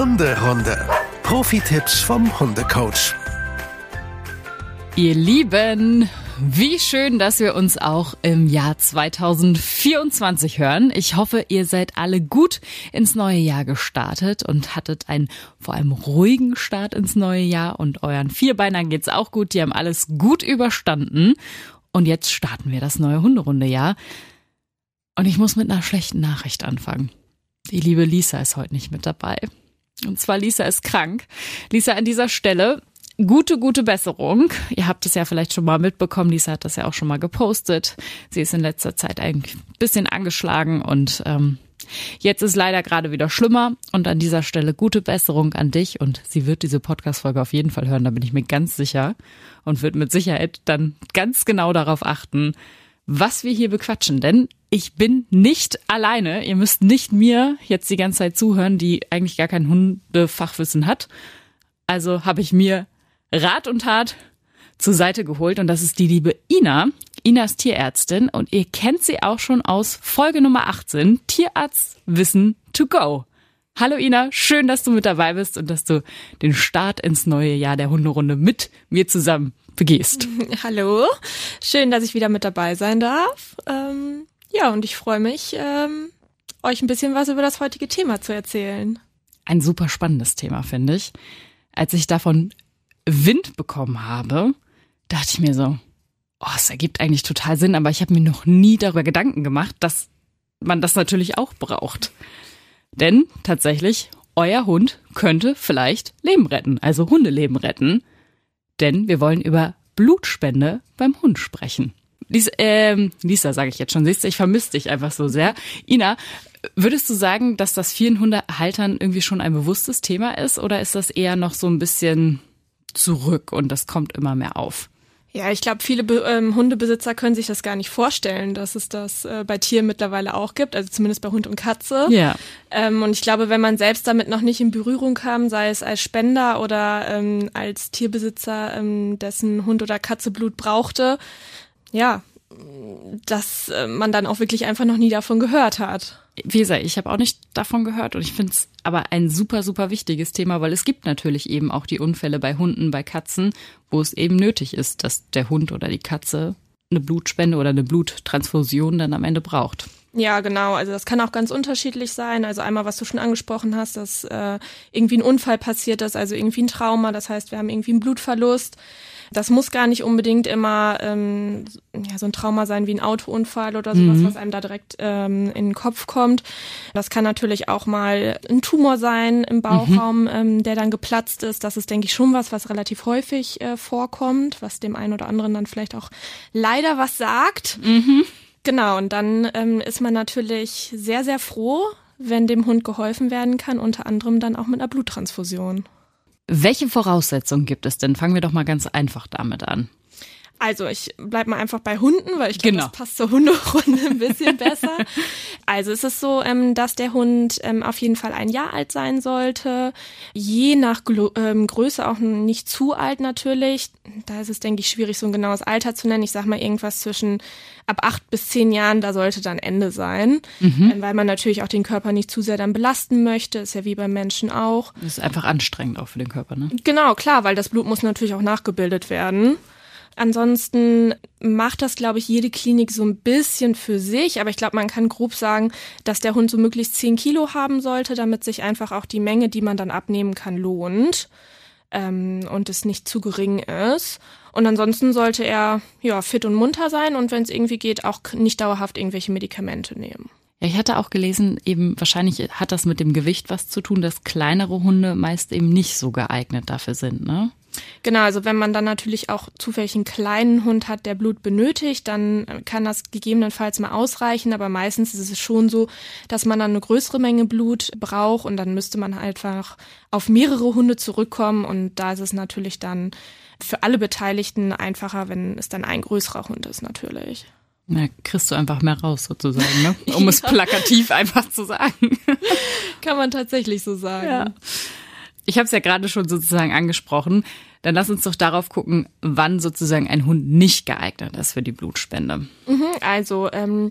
Hunderunde. Profi-Tipps vom Hundecoach. Ihr Lieben, wie schön, dass wir uns auch im Jahr 2024 hören. Ich hoffe, ihr seid alle gut ins neue Jahr gestartet und hattet einen vor allem ruhigen Start ins neue Jahr und euren Vierbeinern geht's auch gut. Die haben alles gut überstanden. Und jetzt starten wir das neue Hunderunde-Jahr. Und ich muss mit einer schlechten Nachricht anfangen. Die liebe Lisa ist heute nicht mit dabei. Und zwar Lisa ist krank. Lisa an dieser Stelle gute, gute Besserung. Ihr habt es ja vielleicht schon mal mitbekommen. Lisa hat das ja auch schon mal gepostet. Sie ist in letzter Zeit eigentlich ein bisschen angeschlagen und ähm, jetzt ist leider gerade wieder schlimmer. Und an dieser Stelle gute Besserung an dich. Und sie wird diese Podcast-Folge auf jeden Fall hören, da bin ich mir ganz sicher. Und wird mit Sicherheit dann ganz genau darauf achten, was wir hier bequatschen. Denn ich bin nicht alleine. Ihr müsst nicht mir jetzt die ganze Zeit zuhören, die eigentlich gar kein Hundefachwissen hat. Also habe ich mir Rat und Tat zur Seite geholt und das ist die liebe Ina. Ina ist Tierärztin und ihr kennt sie auch schon aus Folge Nummer 18, Tierarztwissen to go. Hallo Ina, schön, dass du mit dabei bist und dass du den Start ins neue Jahr der Hunderunde mit mir zusammen begehst. Hallo, schön, dass ich wieder mit dabei sein darf. Ähm, ja, und ich freue mich, ähm, euch ein bisschen was über das heutige Thema zu erzählen. Ein super spannendes Thema, finde ich. Als ich davon Wind bekommen habe, dachte ich mir so, oh, es ergibt eigentlich total Sinn, aber ich habe mir noch nie darüber Gedanken gemacht, dass man das natürlich auch braucht. Denn tatsächlich, euer Hund könnte vielleicht Leben retten, also Hundeleben retten. Denn wir wollen über Blutspende beim Hund sprechen. Lisa, ähm, Lisa sage ich jetzt schon, siehst du, ich vermisse dich einfach so sehr. Ina, würdest du sagen, dass das vielen Hundehaltern irgendwie schon ein bewusstes Thema ist oder ist das eher noch so ein bisschen zurück und das kommt immer mehr auf? Ja, ich glaube, viele Be ähm, Hundebesitzer können sich das gar nicht vorstellen, dass es das äh, bei Tieren mittlerweile auch gibt, also zumindest bei Hund und Katze. Ja. Ähm, und ich glaube, wenn man selbst damit noch nicht in Berührung kam, sei es als Spender oder ähm, als Tierbesitzer, ähm, dessen Hund oder Katze Blut brauchte, ja, dass äh, man dann auch wirklich einfach noch nie davon gehört hat. Wie gesagt, ich habe auch nicht davon gehört und ich finde es aber ein super, super wichtiges Thema, weil es gibt natürlich eben auch die Unfälle bei Hunden, bei Katzen, wo es eben nötig ist, dass der Hund oder die Katze eine Blutspende oder eine Bluttransfusion dann am Ende braucht. Ja, genau. Also das kann auch ganz unterschiedlich sein. Also einmal, was du schon angesprochen hast, dass äh, irgendwie ein Unfall passiert ist, also irgendwie ein Trauma. Das heißt, wir haben irgendwie einen Blutverlust. Das muss gar nicht unbedingt immer ähm, ja, so ein Trauma sein wie ein Autounfall oder sowas, mhm. was einem da direkt ähm, in den Kopf kommt. Das kann natürlich auch mal ein Tumor sein im Bauchraum, mhm. ähm, der dann geplatzt ist. Das ist, denke ich, schon was, was relativ häufig äh, vorkommt, was dem einen oder anderen dann vielleicht auch leider was sagt. Mhm. Genau, und dann ähm, ist man natürlich sehr, sehr froh, wenn dem Hund geholfen werden kann, unter anderem dann auch mit einer Bluttransfusion. Welche Voraussetzungen gibt es denn? Fangen wir doch mal ganz einfach damit an. Also ich bleib mal einfach bei Hunden, weil ich glaube, Genau. das passt zur Hunderunde ein bisschen besser. Also es ist so, ähm, dass der Hund ähm, auf jeden Fall ein Jahr alt sein sollte. Je nach Glo ähm, Größe auch nicht zu alt natürlich. Da ist es, denke ich, schwierig, so ein genaues Alter zu nennen. Ich sag mal irgendwas zwischen ab acht bis zehn Jahren, da sollte dann Ende sein. Ähm, weil man natürlich auch den Körper nicht zu sehr dann belasten möchte. Ist ja wie beim Menschen auch. Das ist einfach anstrengend auch für den Körper, ne? Genau, klar, weil das Blut muss natürlich auch nachgebildet werden. Ansonsten macht das, glaube ich, jede Klinik so ein bisschen für sich. Aber ich glaube, man kann grob sagen, dass der Hund so möglichst 10 Kilo haben sollte, damit sich einfach auch die Menge, die man dann abnehmen kann, lohnt. Ähm, und es nicht zu gering ist. Und ansonsten sollte er ja fit und munter sein und wenn es irgendwie geht, auch nicht dauerhaft irgendwelche Medikamente nehmen. Ja, ich hatte auch gelesen, eben wahrscheinlich hat das mit dem Gewicht was zu tun, dass kleinere Hunde meist eben nicht so geeignet dafür sind, ne? Genau, also wenn man dann natürlich auch zufällig einen kleinen Hund hat, der Blut benötigt, dann kann das gegebenenfalls mal ausreichen, aber meistens ist es schon so, dass man dann eine größere Menge Blut braucht und dann müsste man einfach auf mehrere Hunde zurückkommen und da ist es natürlich dann für alle Beteiligten einfacher, wenn es dann ein größerer Hund ist natürlich. Na, kriegst du einfach mehr raus sozusagen, ne? Um es plakativ einfach zu sagen. Kann man tatsächlich so sagen. Ja. Ich habe es ja gerade schon sozusagen angesprochen. Dann lass uns doch darauf gucken, wann sozusagen ein Hund nicht geeignet ist für die Blutspende. Mhm, also ähm,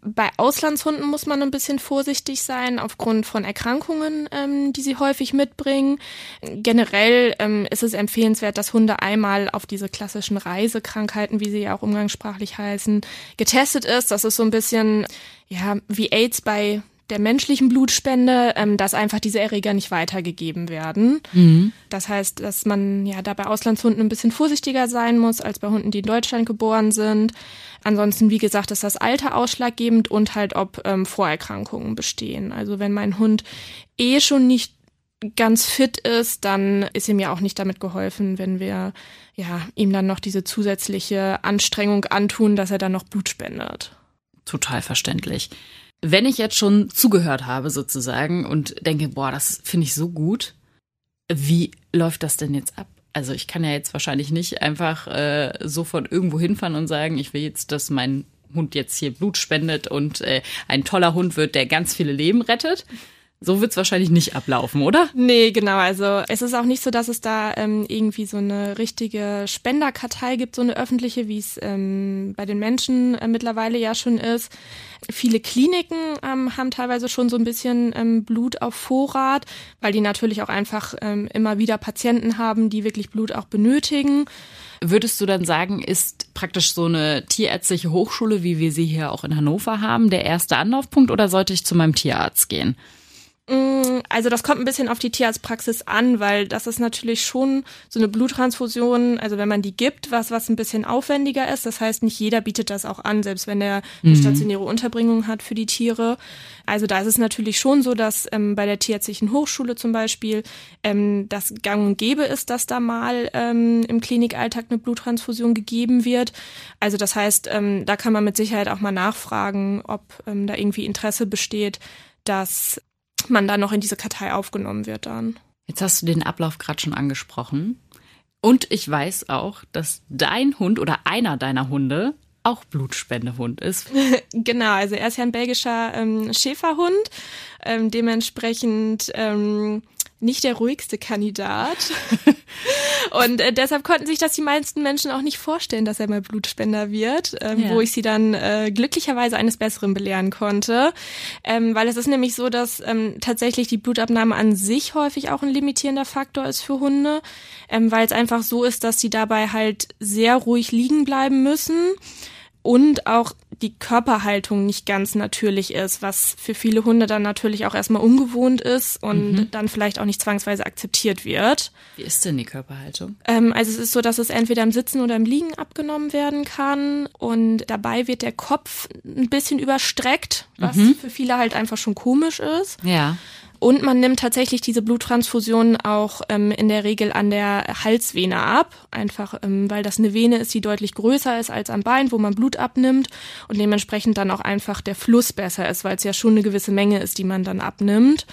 bei Auslandshunden muss man ein bisschen vorsichtig sein aufgrund von Erkrankungen, ähm, die sie häufig mitbringen. Generell ähm, ist es empfehlenswert, dass Hunde einmal auf diese klassischen Reisekrankheiten, wie sie ja auch umgangssprachlich heißen, getestet ist. Das ist so ein bisschen ja wie AIDS bei der menschlichen Blutspende, ähm, dass einfach diese Erreger nicht weitergegeben werden. Mhm. Das heißt, dass man ja da bei Auslandshunden ein bisschen vorsichtiger sein muss als bei Hunden, die in Deutschland geboren sind. Ansonsten, wie gesagt, ist das Alter ausschlaggebend und halt, ob ähm, Vorerkrankungen bestehen. Also wenn mein Hund eh schon nicht ganz fit ist, dann ist ihm ja auch nicht damit geholfen, wenn wir ja ihm dann noch diese zusätzliche Anstrengung antun, dass er dann noch Blut spendet. Total verständlich. Wenn ich jetzt schon zugehört habe sozusagen und denke, boah, das finde ich so gut, wie läuft das denn jetzt ab? Also ich kann ja jetzt wahrscheinlich nicht einfach äh, so von irgendwo hinfahren und sagen, ich will jetzt, dass mein Hund jetzt hier Blut spendet und äh, ein toller Hund wird, der ganz viele Leben rettet. So wird's wahrscheinlich nicht ablaufen, oder? Nee, genau. Also es ist auch nicht so, dass es da ähm, irgendwie so eine richtige Spenderkartei gibt, so eine öffentliche, wie es ähm, bei den Menschen äh, mittlerweile ja schon ist. Viele Kliniken ähm, haben teilweise schon so ein bisschen ähm, Blut auf Vorrat, weil die natürlich auch einfach ähm, immer wieder Patienten haben, die wirklich Blut auch benötigen. Würdest du dann sagen, ist praktisch so eine tierärztliche Hochschule, wie wir sie hier auch in Hannover haben, der erste Anlaufpunkt oder sollte ich zu meinem Tierarzt gehen? Mm, also das kommt ein bisschen auf die Tierarztpraxis an, weil das ist natürlich schon so eine Bluttransfusion, also wenn man die gibt, was was ein bisschen aufwendiger ist. Das heißt, nicht jeder bietet das auch an, selbst wenn er eine mhm. stationäre Unterbringung hat für die Tiere. Also da ist es natürlich schon so, dass ähm, bei der Tierärztlichen Hochschule zum Beispiel ähm, das Gang und Gäbe ist, dass da mal ähm, im Klinikalltag eine Bluttransfusion gegeben wird. Also das heißt, ähm, da kann man mit Sicherheit auch mal nachfragen, ob ähm, da irgendwie Interesse besteht, dass man dann noch in diese Kartei aufgenommen wird dann. Jetzt hast du den Ablauf gerade schon angesprochen. Und ich weiß auch, dass dein Hund oder einer deiner Hunde auch Blutspendehund ist. genau, also er ist ja ein belgischer ähm, Schäferhund. Ähm, dementsprechend ähm, nicht der ruhigste Kandidat. und äh, deshalb konnten sich das die meisten Menschen auch nicht vorstellen, dass er mal Blutspender wird, ähm, ja. wo ich sie dann äh, glücklicherweise eines Besseren belehren konnte. Ähm, weil es ist nämlich so, dass ähm, tatsächlich die Blutabnahme an sich häufig auch ein limitierender Faktor ist für Hunde, ähm, weil es einfach so ist, dass sie dabei halt sehr ruhig liegen bleiben müssen und auch die Körperhaltung nicht ganz natürlich ist, was für viele Hunde dann natürlich auch erstmal ungewohnt ist und mhm. dann vielleicht auch nicht zwangsweise akzeptiert wird. Wie ist denn die Körperhaltung? Ähm, also es ist so, dass es entweder im Sitzen oder im Liegen abgenommen werden kann und dabei wird der Kopf ein bisschen überstreckt, was mhm. für viele halt einfach schon komisch ist. Ja. Und man nimmt tatsächlich diese Bluttransfusion auch ähm, in der Regel an der Halsvene ab, einfach ähm, weil das eine Vene ist, die deutlich größer ist als am Bein, wo man Blut abnimmt und dementsprechend dann auch einfach der Fluss besser ist, weil es ja schon eine gewisse Menge ist, die man dann abnimmt.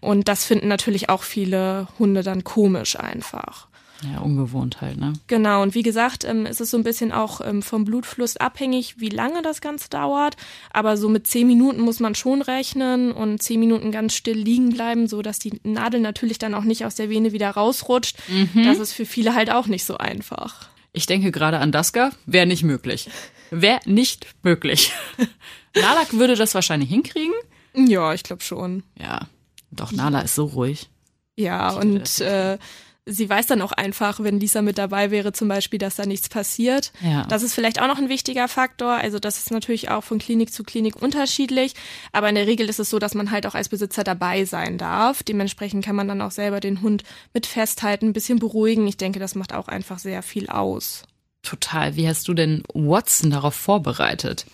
Und das finden natürlich auch viele Hunde dann komisch einfach. Ja, ungewohnt halt, ne? Genau, und wie gesagt, ähm, ist es so ein bisschen auch ähm, vom Blutfluss abhängig, wie lange das Ganze dauert. Aber so mit zehn Minuten muss man schon rechnen und zehn Minuten ganz still liegen bleiben, so dass die Nadel natürlich dann auch nicht aus der Vene wieder rausrutscht. Mhm. Das ist für viele halt auch nicht so einfach. Ich denke gerade an Daska, wäre nicht möglich. Wäre nicht möglich. Nalak würde das wahrscheinlich hinkriegen. Ja, ich glaube schon. Ja, doch, Nala ist so ruhig. Ja, und äh, sie weiß dann auch einfach, wenn Lisa mit dabei wäre, zum Beispiel, dass da nichts passiert. Ja. Das ist vielleicht auch noch ein wichtiger Faktor. Also das ist natürlich auch von Klinik zu Klinik unterschiedlich. Aber in der Regel ist es so, dass man halt auch als Besitzer dabei sein darf. Dementsprechend kann man dann auch selber den Hund mit festhalten, ein bisschen beruhigen. Ich denke, das macht auch einfach sehr viel aus. Total. Wie hast du denn Watson darauf vorbereitet?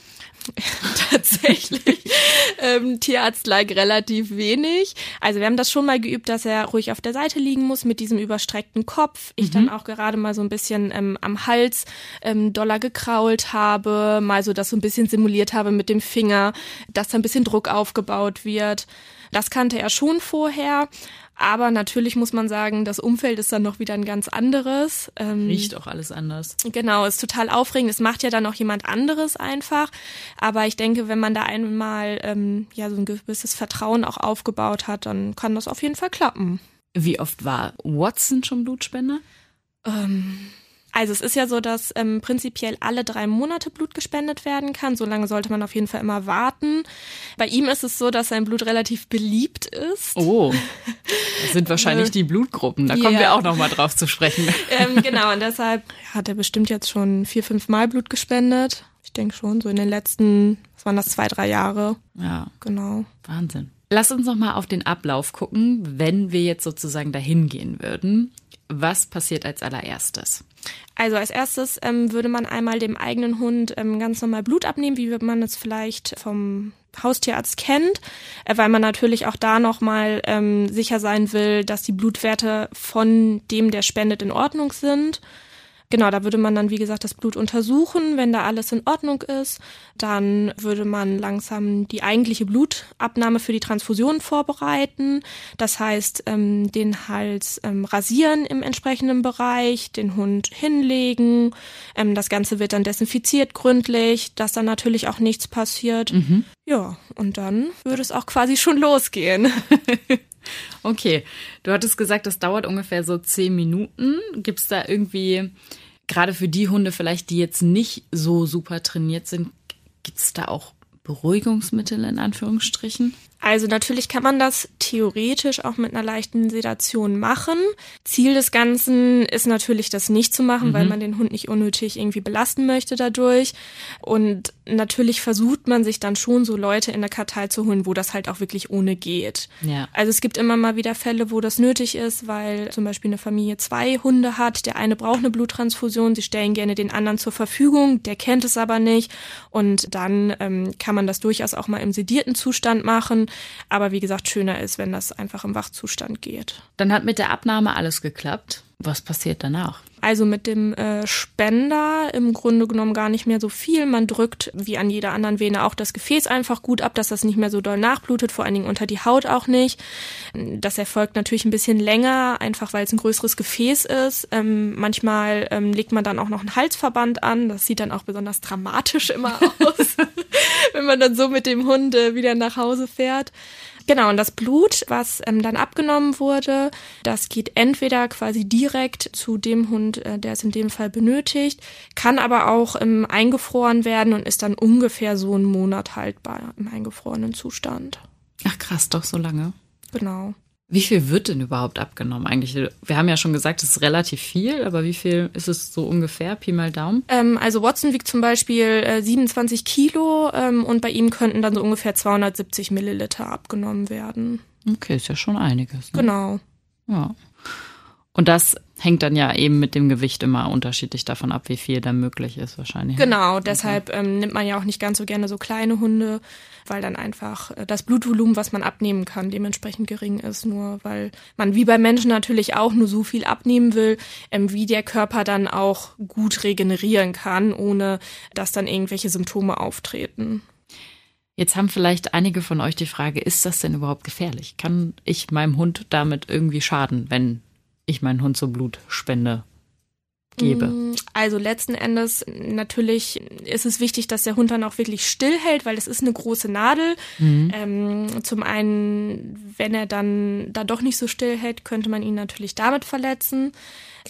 tatsächlich ähm, Tierarzt-like relativ wenig. Also wir haben das schon mal geübt, dass er ruhig auf der Seite liegen muss mit diesem überstreckten Kopf. Ich mhm. dann auch gerade mal so ein bisschen ähm, am Hals ähm, doller gekrault habe, mal so das so ein bisschen simuliert habe mit dem Finger, dass da ein bisschen Druck aufgebaut wird. Das kannte er schon vorher. Aber natürlich muss man sagen, das Umfeld ist dann noch wieder ein ganz anderes. Ähm, Riecht auch alles anders. Genau, ist total aufregend. Es macht ja dann auch jemand anderes einfach. Aber ich denke, wenn man da einmal ähm, ja so ein gewisses Vertrauen auch aufgebaut hat, dann kann das auf jeden Fall klappen. Wie oft war Watson schon Blutspender? Ähm, also es ist ja so, dass ähm, prinzipiell alle drei Monate Blut gespendet werden kann. So lange sollte man auf jeden Fall immer warten. Bei ihm ist es so, dass sein Blut relativ beliebt ist. Oh, das sind wahrscheinlich die Blutgruppen. Da kommen Ja. wir auch noch mal drauf zu sprechen. ähm, genau, und deshalb hat er bestimmt jetzt schon vier, fünf Mal Blut gespendet. Ich denke schon, so in den letzten, was waren das, zwei, drei Jahre. Ja, Genau. Wahnsinn. Lass uns noch mal auf den Ablauf gucken, wenn wir jetzt sozusagen dahin gehen würden. Was passiert als allererstes? Also als erstes ähm, würde man einmal dem eigenen Hund ähm, ganz normal Blut abnehmen, wie man es vielleicht vom Haustierarzt kennt, äh, weil man natürlich auch da nochmal ähm, sicher sein will, dass die Blutwerte von dem, der spendet, in Ordnung sind. Genau, da würde man dann, wie gesagt, das Blut untersuchen. Wenn da alles in Ordnung ist, dann würde man langsam die eigentliche Blutabnahme für die Transfusion vorbereiten. Das heißt, ähm, den Hals ähm, rasieren im entsprechenden Bereich, den Hund hinlegen. Ähm, das Ganze wird dann desinfiziert gründlich, dass dann natürlich auch nichts passiert. Ja, und dann würde es auch quasi schon losgehen. Okay, du hattest gesagt, das dauert ungefähr so zehn Minuten. Gibt es da irgendwie, gerade für die Hunde vielleicht, die jetzt nicht so super trainiert sind, gibt es da auch Beruhigungsmittel in Anführungsstrichen? Also natürlich kann man das theoretisch auch mit einer leichten Sedation machen. Ziel des Ganzen ist natürlich, das nicht zu machen, weil man den Hund nicht unnötig irgendwie belasten möchte dadurch. Und natürlich versucht man sich dann schon so Leute in der Kartei zu holen, wo das halt auch wirklich ohne geht. Ja. Also es gibt immer mal wieder Fälle, wo das nötig ist, weil zum Beispiel eine Familie zwei Hunde hat. Der eine braucht eine Bluttransfusion, sie stellen gerne den anderen zur Verfügung, der kennt es aber nicht. Und dann ähm, kann man das durchaus auch mal im sedierten Zustand machen. Aber wie gesagt, schöner ist, wenn das einfach im Wachzustand geht. Dann hat mit der Abnahme alles geklappt. Was passiert danach? Also mit dem äh, Spender im Grunde genommen gar nicht mehr so viel. Man drückt wie an jeder anderen Vene auch das Gefäß einfach gut ab, dass das nicht mehr so doll nachblutet, vor allen Dingen unter die Haut auch nicht. Das erfolgt natürlich ein bisschen länger, einfach weil es ein größeres Gefäß ist. Ähm, manchmal ähm, legt man dann auch noch einen Halsverband an. Das sieht dann auch besonders dramatisch immer aus, wenn man dann so mit dem Hund äh, wieder nach Hause fährt. Genau, und das Blut, was ähm, dann abgenommen wurde, das geht entweder quasi direkt zu dem Hund, äh, der es in dem Fall benötigt, kann aber auch ähm, eingefroren werden und ist dann ungefähr so einen Monat haltbar im eingefrorenen Zustand. Ach krass, doch so lange. Genau. Wie viel wird denn überhaupt abgenommen eigentlich? Wir haben ja schon gesagt, es ist relativ viel, aber wie viel ist es so ungefähr? Pi mal Daumen? Ähm, also Watson wiegt zum Beispiel äh, 27 Kilo ähm, und bei ihm könnten dann so ungefähr 270 Milliliter abgenommen werden. Okay, ist ja schon einiges. Ne? Genau. Ja. Und das hängt dann ja eben mit dem Gewicht immer unterschiedlich davon ab, wie viel da möglich ist wahrscheinlich. Genau, deshalb ähm, nimmt man ja auch nicht ganz so gerne so kleine Hunde, weil dann einfach äh, das Blutvolumen, was man abnehmen kann, dementsprechend gering ist. Nur weil man wie bei Menschen natürlich auch nur so viel abnehmen will, ähm, wie der Körper dann auch gut regenerieren kann, ohne dass dann irgendwelche Symptome auftreten. Jetzt haben vielleicht einige von euch die Frage, ist das denn überhaupt gefährlich? Kann ich meinem Hund damit irgendwie schaden, wenn ich meinen Hund so Blutspende gebe? Also letzten Endes natürlich ist es wichtig, dass der Hund dann auch wirklich stillhält, weil es ist eine große Nadel. Ähm, zum einen, wenn er dann da doch nicht so stillhält, könnte man ihn natürlich damit verletzen.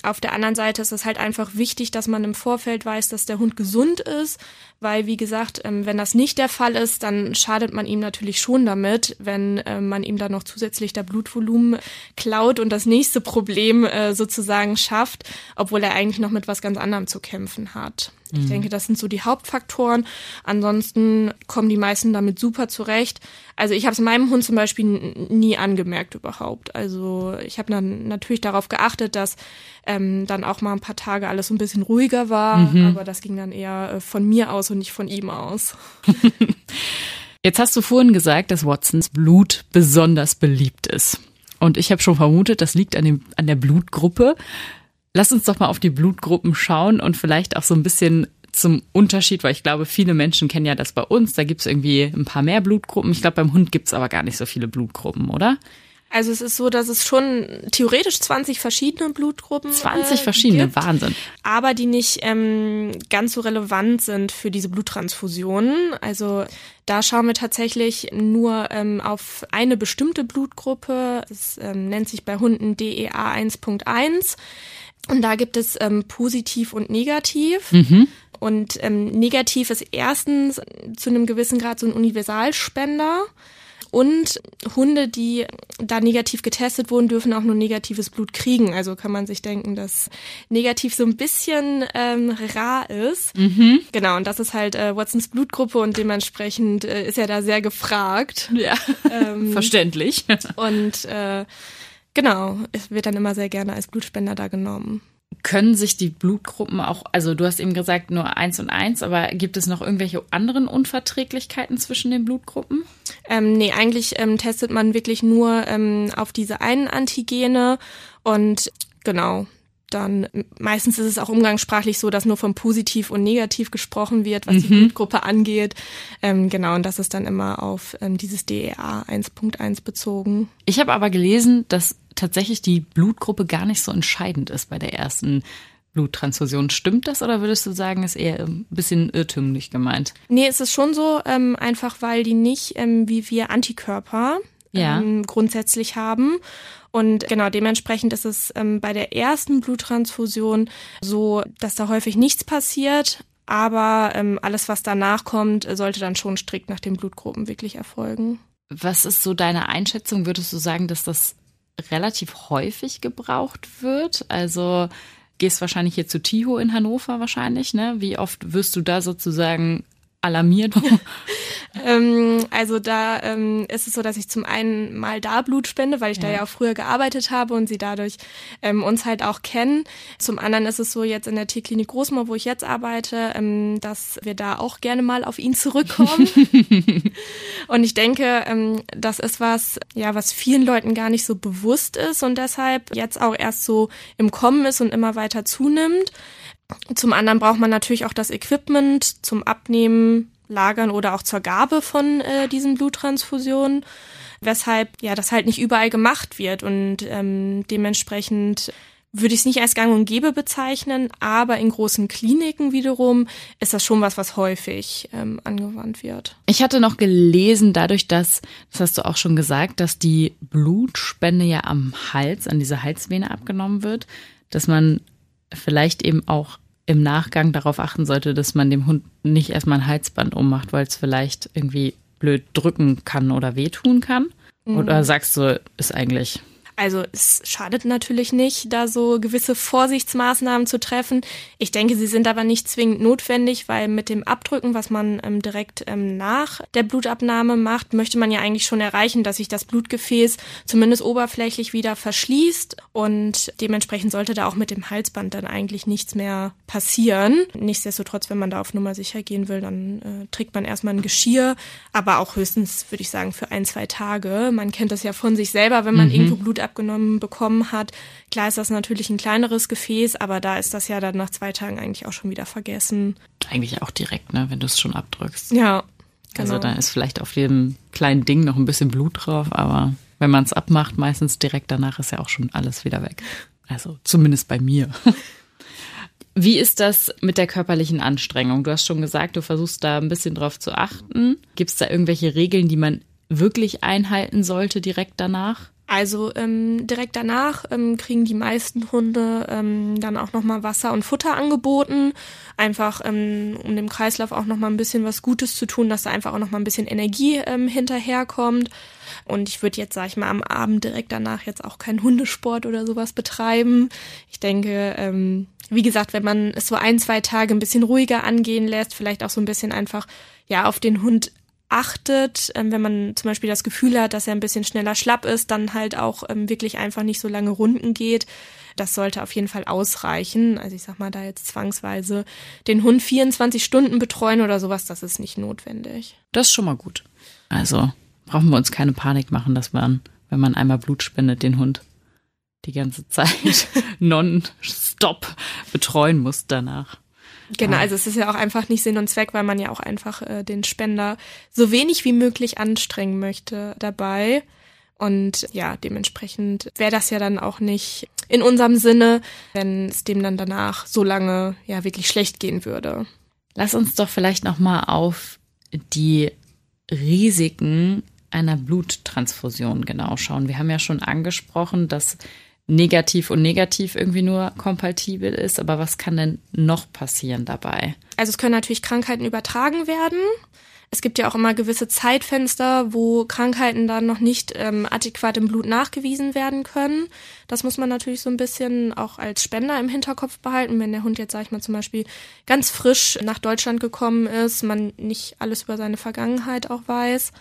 Auf der anderen Seite ist es halt einfach wichtig, dass man im Vorfeld weiß, dass der Hund gesund ist, weil wie gesagt, ähm, wenn das nicht der Fall ist, dann schadet man ihm natürlich schon damit, wenn äh, man ihm dann noch zusätzlich da Blutvolumen klaut und das nächste Problem äh, sozusagen schafft, obwohl er eigentlich noch mit was ganz anderem zu kämpfen hat. Ich denke, das sind so die Hauptfaktoren. Ansonsten kommen die meisten damit super zurecht. Also ich habe es meinem Hund zum Beispiel nie angemerkt überhaupt. Also ich habe dann natürlich darauf geachtet, dass ähm, dann auch mal ein paar Tage alles so ein bisschen ruhiger war. Aber das ging dann eher äh, von mir aus und nicht von ihm aus. Jetzt hast du vorhin gesagt, dass Watsons Blut besonders beliebt ist. Und ich habe schon vermutet, das liegt an, dem, an der Blutgruppe. Lass uns doch mal auf die Blutgruppen schauen und vielleicht auch so ein bisschen zum Unterschied, weil ich glaube, viele Menschen kennen ja das bei uns. Da gibt es irgendwie ein paar mehr Blutgruppen. Ich glaube, beim Hund gibt es aber gar nicht so viele Blutgruppen, oder? Also es ist so, dass es schon theoretisch 20 verschiedene Blutgruppen 20 äh, verschiedene, gibt, Wahnsinn. Aber die nicht ähm, ganz so relevant sind für diese Bluttransfusionen. Also da schauen wir tatsächlich nur ähm, auf eine bestimmte Blutgruppe. Das ähm, nennt sich bei Hunden DEA 1.1. Und da gibt es ähm, positiv und negativ. Mhm. Und ähm, negativ ist erstens zu einem gewissen Grad so ein Universalspender. Und Hunde, die da negativ getestet wurden, dürfen auch nur negatives Blut kriegen. Also kann man sich denken, dass negativ so ein bisschen ähm, rar ist. Mhm. Genau, und das ist halt äh, Watsons Blutgruppe und dementsprechend äh, ist er da sehr gefragt. Ja, ähm, verständlich. Und äh, genau, es wird dann immer sehr gerne als Blutspender da genommen. Können sich die Blutgruppen auch, also du hast eben gesagt nur eins und eins, aber gibt es noch irgendwelche anderen Unverträglichkeiten zwischen den Blutgruppen? Ähm, nee, eigentlich ähm, testet man wirklich nur ähm, auf diese einen Antigene und genau, dann meistens ist es auch umgangssprachlich so, dass nur von positiv und negativ gesprochen wird, was mhm. die Blutgruppe angeht. Ähm, genau, und das ist dann immer auf ähm, dieses DEA 1.1 bezogen. Ich habe aber gelesen, dass tatsächlich die Blutgruppe gar nicht so entscheidend ist bei der ersten Bluttransfusion. Stimmt das oder würdest du sagen, ist eher ein bisschen irrtümlich gemeint? Nee, es ist schon so, ähm, einfach weil die nicht ähm, wie wir Antikörper ja. ähm, grundsätzlich haben. Und genau dementsprechend ist es ähm, bei der ersten Bluttransfusion so, dass da häufig nichts passiert. Aber ähm, alles, was danach kommt, sollte dann schon strikt nach den Blutgruppen wirklich erfolgen. Was ist so deine Einschätzung? Würdest du sagen, dass das relativ häufig gebraucht wird. Also gehst wahrscheinlich hier zu Tiho in Hannover wahrscheinlich, ne? Wie oft wirst du da sozusagen alarmiert? ähm, also da ähm, ist es so, dass ich zum einen mal da Blut spende, weil ich ja. da ja auch früher gearbeitet habe und sie dadurch ähm, uns halt auch kennen. Zum anderen ist es so jetzt in der Tierklinik Großmoor, wo ich jetzt arbeite, ähm, dass wir da auch gerne mal auf ihn zurückkommen. und ich denke, ähm, das ist was, ja, was vielen Leuten gar nicht so bewusst ist und deshalb jetzt auch erst so im Kommen ist und immer weiter zunimmt. Zum anderen braucht man natürlich auch das Equipment zum Abnehmen, Lagern oder auch zur Gabe von äh, diesen Bluttransfusionen, weshalb ja das halt nicht überall gemacht wird und ähm, dementsprechend würde ich es nicht als Gang und Gäbe bezeichnen, aber in großen Kliniken wiederum ist das schon was, was häufig ähm, angewandt wird. Ich hatte noch gelesen, dadurch, dass, das hast du auch schon gesagt, dass die Blutspende ja am Hals, an dieser Halsvene abgenommen wird, dass man vielleicht eben auch im Nachgang darauf achten sollte, dass man dem Hund nicht erstmal ein Halsband ummacht, weil es vielleicht irgendwie blöd drücken kann oder wehtun kann? Mhm. Oder sagst du, ist eigentlich also es schadet natürlich nicht, da so gewisse Vorsichtsmaßnahmen zu treffen. Ich denke, sie sind aber nicht zwingend notwendig, weil mit dem Abdrücken, was man ähm, direkt ähm, nach der Blutabnahme macht, möchte man ja eigentlich schon erreichen, dass sich das Blutgefäß zumindest oberflächlich wieder verschließt und dementsprechend sollte da auch mit dem Halsband dann eigentlich nichts mehr passieren. Nichtsdestotrotz, wenn man da auf Nummer sicher gehen will, dann äh, trägt man erstmal ein Geschirr, aber auch höchstens, würde ich sagen, für ein, zwei Tage. Man kennt das ja von sich selber, wenn man mhm. irgendwo Blut abgenommen bekommen hat. Klar ist das natürlich ein kleineres Gefäß, aber da ist das ja dann nach zwei Tagen eigentlich auch schon wieder vergessen. Eigentlich auch direkt, ne, wenn du es schon abdrückst. Ja. Genau. Also da ist vielleicht auf jedem kleinen Ding noch ein bisschen Blut drauf, aber wenn man es abmacht, meistens direkt danach ist ja auch schon alles wieder weg. Also zumindest bei mir. Wie ist das mit der körperlichen Anstrengung? Du hast schon gesagt, du versuchst da ein bisschen drauf zu achten. Gibt es da irgendwelche Regeln, die man wirklich einhalten sollte direkt danach? Also ähm, direkt danach ähm, kriegen die meisten Hunde ähm, dann auch nochmal Wasser und Futter angeboten, einfach ähm, um dem Kreislauf auch nochmal ein bisschen was Gutes zu tun, dass da einfach auch nochmal ein bisschen Energie ähm, hinterherkommt. Und ich würde jetzt, sag ich mal, am Abend direkt danach jetzt auch keinen Hundesport oder sowas betreiben. Ich denke, ähm, wie gesagt, wenn man es so ein, zwei Tage ein bisschen ruhiger angehen lässt, vielleicht auch so ein bisschen einfach ja auf den Hund achtet, ähm, wenn man zum Beispiel das Gefühl hat, dass er ein bisschen schneller schlapp ist, dann halt auch ähm, wirklich einfach nicht so lange Runden geht. Das sollte auf jeden Fall ausreichen. Also ich sag mal, da jetzt zwangsweise den Hund 24 Stunden betreuen oder sowas, das ist nicht notwendig. Das ist schon mal gut. Also brauchen wir uns keine Panik machen, dass man, wenn man einmal Blut spendet, den Hund die ganze Zeit non-stop betreuen muss danach. Genau, also es ist ja auch einfach nicht Sinn und Zweck, weil man ja auch einfach äh, den Spender so wenig wie möglich anstrengen möchte dabei. Und ja, dementsprechend wäre das ja dann auch nicht in unserem Sinne, wenn es dem dann danach so lange ja wirklich schlecht gehen würde. Lass uns doch vielleicht noch mal auf die Risiken einer Bluttransfusion genau schauen. Wir haben ja schon angesprochen, dass negativ und negativ irgendwie nur kompatibel ist, aber was kann denn noch passieren dabei? Also es können natürlich Krankheiten übertragen werden. Es gibt ja auch immer gewisse Zeitfenster, wo Krankheiten dann noch nicht ähm, adäquat im Blut nachgewiesen werden können. Das muss man natürlich so ein bisschen auch als Spender im Hinterkopf behalten, wenn der Hund jetzt, sag ich mal, zum Beispiel ganz frisch nach Deutschland gekommen ist, man nicht alles über seine Vergangenheit auch weiß.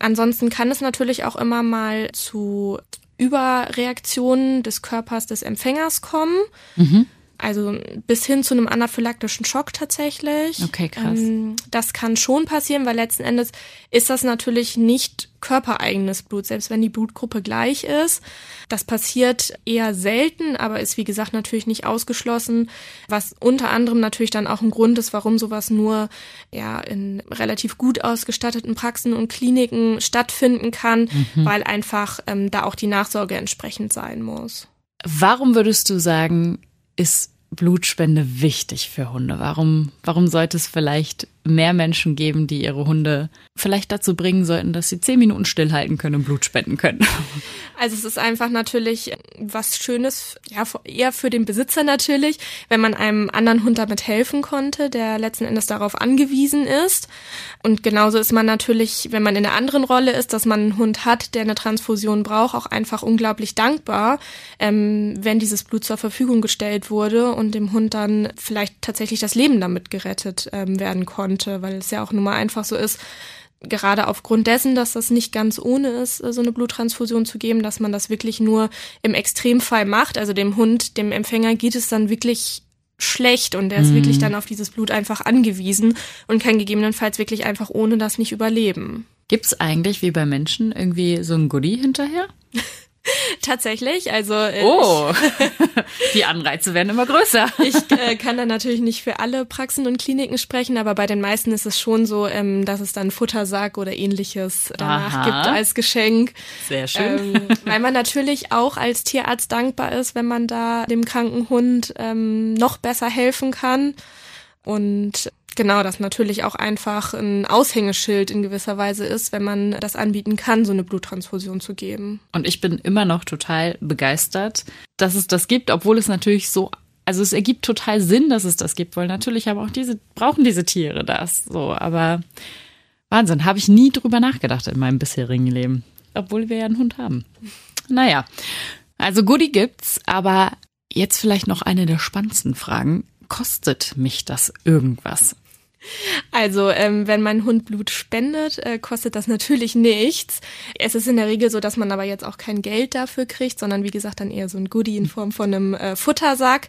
Ansonsten kann es natürlich auch immer mal zu Überreaktionen des Körpers des Empfängers kommen. Mhm. Also bis hin zu einem anaphylaktischen Schock tatsächlich. Okay, krass. Ähm, das kann schon passieren, weil letzten Endes ist das natürlich nicht körpereigenes Blut, selbst wenn die Blutgruppe gleich ist. Das passiert eher selten, aber ist wie gesagt natürlich nicht ausgeschlossen, was unter anderem natürlich dann auch ein Grund ist, warum sowas nur ja in relativ gut ausgestatteten Praxen und Kliniken stattfinden kann, mhm. weil einfach ähm, da auch die Nachsorge entsprechend sein muss. Warum würdest du sagen, ist Blutspende wichtig für Hunde? Warum, warum sollte es vielleicht mehr Menschen geben, die ihre Hunde vielleicht dazu bringen sollten, dass sie zehn Minuten stillhalten können und Blut spenden können. Also es ist einfach natürlich was Schönes, ja, eher für den Besitzer natürlich, wenn man einem anderen Hund damit helfen konnte, der letzten Endes darauf angewiesen ist. Und genauso ist man natürlich, wenn man in einer anderen Rolle ist, dass man einen Hund hat, der eine Transfusion braucht, auch einfach unglaublich dankbar, ähm, wenn dieses Blut zur Verfügung gestellt wurde und dem Hund dann vielleicht tatsächlich das Leben damit gerettet ähm, werden konnte konnte, weil es ja auch nun mal einfach so ist, gerade aufgrund dessen, dass das nicht ganz ohne ist, so eine Bluttransfusion zu geben, dass man das wirklich nur im Extremfall macht. Also dem Hund, dem Empfänger geht es dann wirklich schlecht und der ist mhm. wirklich dann auf dieses Blut einfach angewiesen und kann gegebenenfalls wirklich einfach ohne das nicht überleben. Gibt's eigentlich wie bei Menschen irgendwie so ein Goodie hinterher? Tatsächlich, also äh, oh, die Anreize werden immer größer. ich äh, kann da natürlich nicht für alle Praxen und Kliniken sprechen, aber bei den meisten ist es schon so, ähm, dass es dann Futtersack oder ähnliches danach Aha. gibt als Geschenk. Sehr schön. Ähm, weil man natürlich auch als Tierarzt dankbar ist, wenn man da dem kranken Hund ähm, noch besser helfen kann. Und Genau, das natürlich auch einfach ein Aushängeschild in gewisser Weise ist, wenn man das anbieten kann, so eine Bluttransfusion zu geben. Und ich bin immer noch total begeistert, dass es das gibt, obwohl es natürlich so also es ergibt total Sinn, dass es das gibt, weil natürlich haben auch diese, brauchen diese Tiere das. So, aber Wahnsinn, habe ich nie drüber nachgedacht in meinem bisherigen Leben. Obwohl wir ja einen Hund haben. Naja. Also Goodie gibt's, aber jetzt vielleicht noch eine der spannendsten Fragen. Kostet mich das irgendwas? Also, ähm, wenn mein Hund Blut spendet, äh, kostet das natürlich nichts. Es ist in der Regel so, dass man aber jetzt auch kein Geld dafür kriegt, sondern wie gesagt dann eher so ein Goodie in Form von einem äh, Futtersack.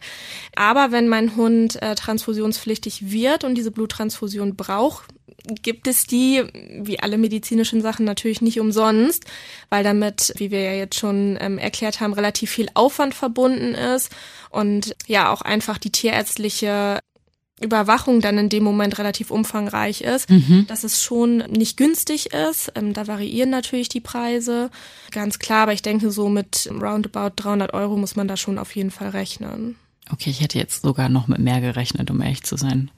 Aber wenn mein Hund äh, transfusionspflichtig wird und diese Bluttransfusion braucht, gibt es die, wie alle medizinischen Sachen, natürlich nicht umsonst, weil damit, wie wir ja jetzt schon ähm, erklärt haben, relativ viel Aufwand verbunden ist und ja auch einfach die tierärztliche Überwachung dann in dem Moment relativ umfangreich ist, mhm. dass es schon nicht günstig ist. Ähm, da variieren natürlich die Preise, ganz klar, aber ich denke, so mit roundabout 300 Euro muss man da schon auf jeden Fall rechnen. Okay, ich hätte jetzt sogar noch mit mehr gerechnet, um ehrlich zu sein.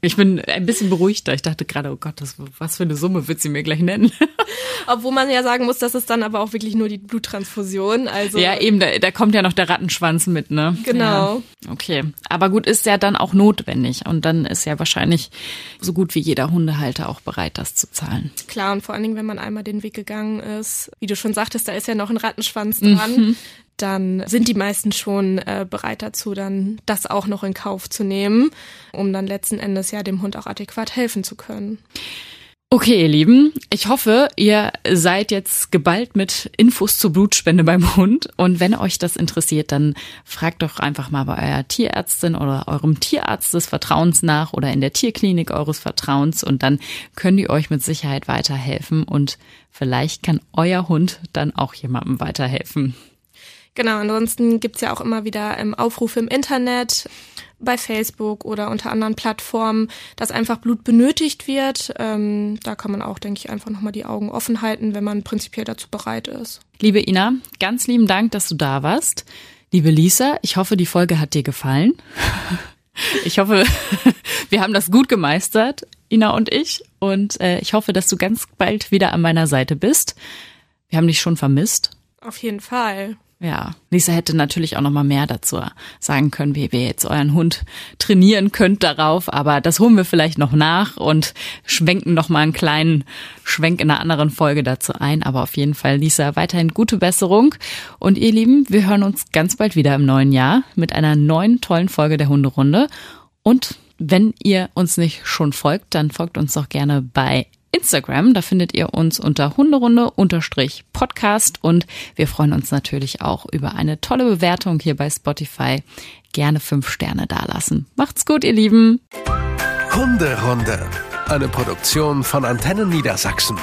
Ich bin ein bisschen beruhigter. Ich dachte gerade, oh Gott, das, was für eine Summe wird sie mir gleich nennen? Obwohl man ja sagen muss, das ist dann aber auch wirklich nur die Bluttransfusion. Also ja, eben, da, da kommt ja noch der Rattenschwanz mit, ne? Genau. Ja. Okay, aber gut, ist ja dann auch notwendig und dann ist ja wahrscheinlich so gut wie jeder Hundehalter auch bereit, das zu zahlen. Klar, und vor allen Dingen, wenn man einmal den Weg gegangen ist, wie du schon sagtest, da ist ja noch ein Rattenschwanz dran. Mhm dann sind die meisten schon äh, bereit dazu, dann das auch noch in Kauf zu nehmen, um dann letzten Endes ja dem Hund auch adäquat helfen zu können. Okay, ihr Lieben, ich hoffe, ihr seid jetzt geballt mit Infos zur Blutspende beim Hund. Und wenn euch das interessiert, dann fragt doch einfach mal bei eurer Tierärztin oder eurem Tierarzt des Vertrauens nach oder in der Tierklinik eures Vertrauens und dann können die euch mit Sicherheit weiterhelfen und vielleicht kann euer Hund dann auch jemandem weiterhelfen. Genau, ansonsten gibt's ja auch immer wieder ähm, Aufrufe im Internet bei Facebook oder unter anderen Plattformen, dass einfach Blut benötigt wird. Ähm, da kann man auch, denke ich, einfach nochmal die Augen offen halten, wenn man prinzipiell dazu bereit ist. Liebe Ina, ganz lieben Dank, dass du da warst. Liebe Lisa, ich hoffe, die Folge hat dir gefallen. Ich hoffe, wir haben das gut gemeistert, Ina und ich. Und äh, ich hoffe, dass du ganz bald wieder an meiner Seite bist. Wir haben dich schon vermisst. Auf jeden Fall. Ja, Lisa hätte natürlich auch noch mal mehr dazu sagen können, wie ihr jetzt euren Hund trainieren könnt darauf, aber das holen wir vielleicht noch nach und schwenken noch mal einen kleinen Schwenk in einer anderen Folge dazu ein, aber auf jeden Fall Lisa weiterhin gute Besserung. Und ihr Lieben, wir hören uns ganz bald wieder im neuen Jahr mit einer neuen tollen Folge der Hunderunde. Und wenn ihr uns nicht schon folgt, dann folgt uns doch gerne bei Instagram. Da findet ihr uns unter Hunderunde-Podcast und wir freuen uns natürlich auch über eine tolle Bewertung hier bei Spotify. Gerne fünf Sterne dalassen. Macht's gut, ihr Lieben. Hunderunde, eine Produktion von Antennen Niedersachsen.